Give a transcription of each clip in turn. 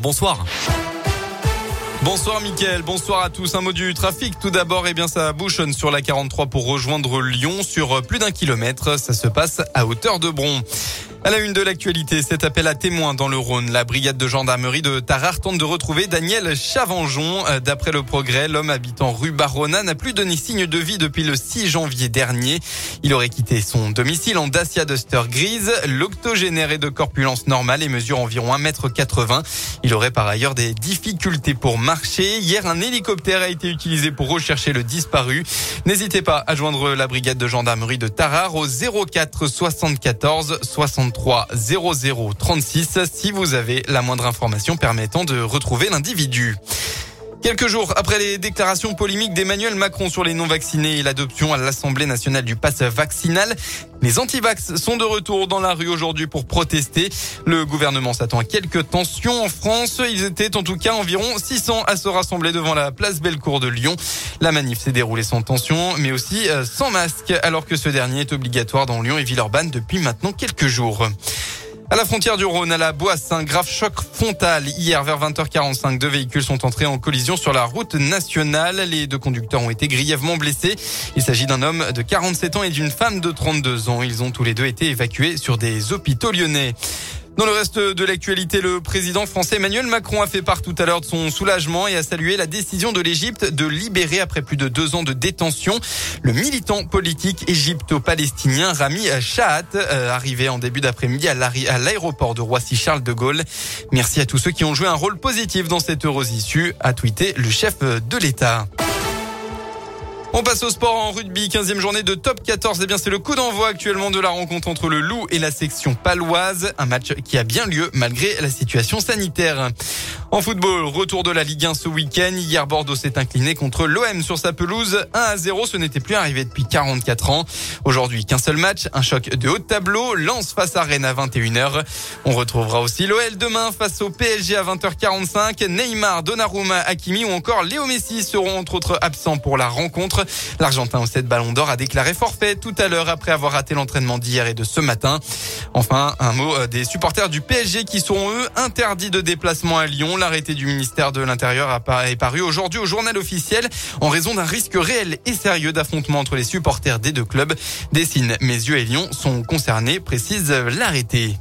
Bonsoir. Bonsoir Mickaël, bonsoir à tous. Un mot du trafic. Tout d'abord, eh bien, ça bouchonne sur la 43 pour rejoindre Lyon sur plus d'un kilomètre. Ça se passe à hauteur de Bron. À la une de l'actualité, cet appel à témoins dans le Rhône. La brigade de gendarmerie de Tarare tente de retrouver Daniel Chavanjon. Euh, d'après le progrès, l'homme habitant rue Barona n'a plus donné signe de vie depuis le 6 janvier dernier. Il aurait quitté son domicile en Dacia Duster grise. L'octogénaire est de corpulence normale et mesure environ 1m80. Il aurait par ailleurs des difficultés pour marcher. Hier, un hélicoptère a été utilisé pour rechercher le disparu. N'hésitez pas à joindre la brigade de gendarmerie de Tarare au 04 74 60 3 00 36 si vous avez la moindre information permettant de retrouver l'individu. Quelques jours après les déclarations polémiques d'Emmanuel Macron sur les non-vaccinés et l'adoption à l'Assemblée nationale du pass vaccinal, les antivax sont de retour dans la rue aujourd'hui pour protester. Le gouvernement s'attend à quelques tensions en France. Ils étaient en tout cas environ 600 à se rassembler devant la place Bellecour de Lyon. La manif s'est déroulée sans tension, mais aussi euh, sans masque, alors que ce dernier est obligatoire dans Lyon et Villeurbanne depuis maintenant quelques jours. À la frontière du Rhône, à la Boisse, un grave choc frontal. Hier, vers 20h45, deux véhicules sont entrés en collision sur la route nationale. Les deux conducteurs ont été grièvement blessés. Il s'agit d'un homme de 47 ans et d'une femme de 32 ans. Ils ont tous les deux été évacués sur des hôpitaux lyonnais. Dans le reste de l'actualité, le président français Emmanuel Macron a fait part tout à l'heure de son soulagement et a salué la décision de l'Égypte de libérer après plus de deux ans de détention le militant politique égypto-palestinien Rami Shahat, euh, arrivé en début d'après-midi à l'aéroport de Roissy-Charles de Gaulle. Merci à tous ceux qui ont joué un rôle positif dans cette heureuse issue, a tweeté le chef de l'État. On passe au sport en rugby, 15e journée de top 14. Eh bien, c'est le coup d'envoi actuellement de la rencontre entre le Loup et la section paloise. Un match qui a bien lieu malgré la situation sanitaire. En football, retour de la Ligue 1 ce week-end. Hier, Bordeaux s'est incliné contre l'OM sur sa pelouse. 1 à 0, ce n'était plus arrivé depuis 44 ans. Aujourd'hui, qu'un seul match, un choc de haut de tableau. Lance face à Rennes à 21h. On retrouvera aussi l'OL demain face au PSG à 20h45. Neymar, Donnarumma, Hakimi ou encore Léo Messi seront entre autres absents pour la rencontre. L'Argentin au 7 ballon d'or a déclaré forfait tout à l'heure après avoir raté l'entraînement d'hier et de ce matin. Enfin, un mot euh, des supporters du PSG qui seront eux interdits de déplacement à Lyon. L'arrêté du ministère de l'Intérieur est paru aujourd'hui au journal officiel en raison d'un risque réel et sérieux d'affrontement entre les supporters des deux clubs. Dessine, Mesieux et Lyon sont concernés, précise l'arrêté.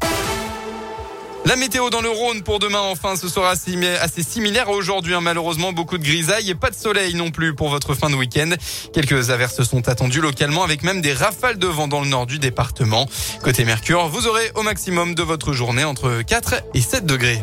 La météo dans le Rhône pour demain, enfin, ce sera assez similaire à aujourd'hui. Hein. Malheureusement, beaucoup de grisailles et pas de soleil non plus pour votre fin de week-end. Quelques averses sont attendues localement avec même des rafales de vent dans le nord du département. Côté Mercure, vous aurez au maximum de votre journée entre 4 et 7 degrés.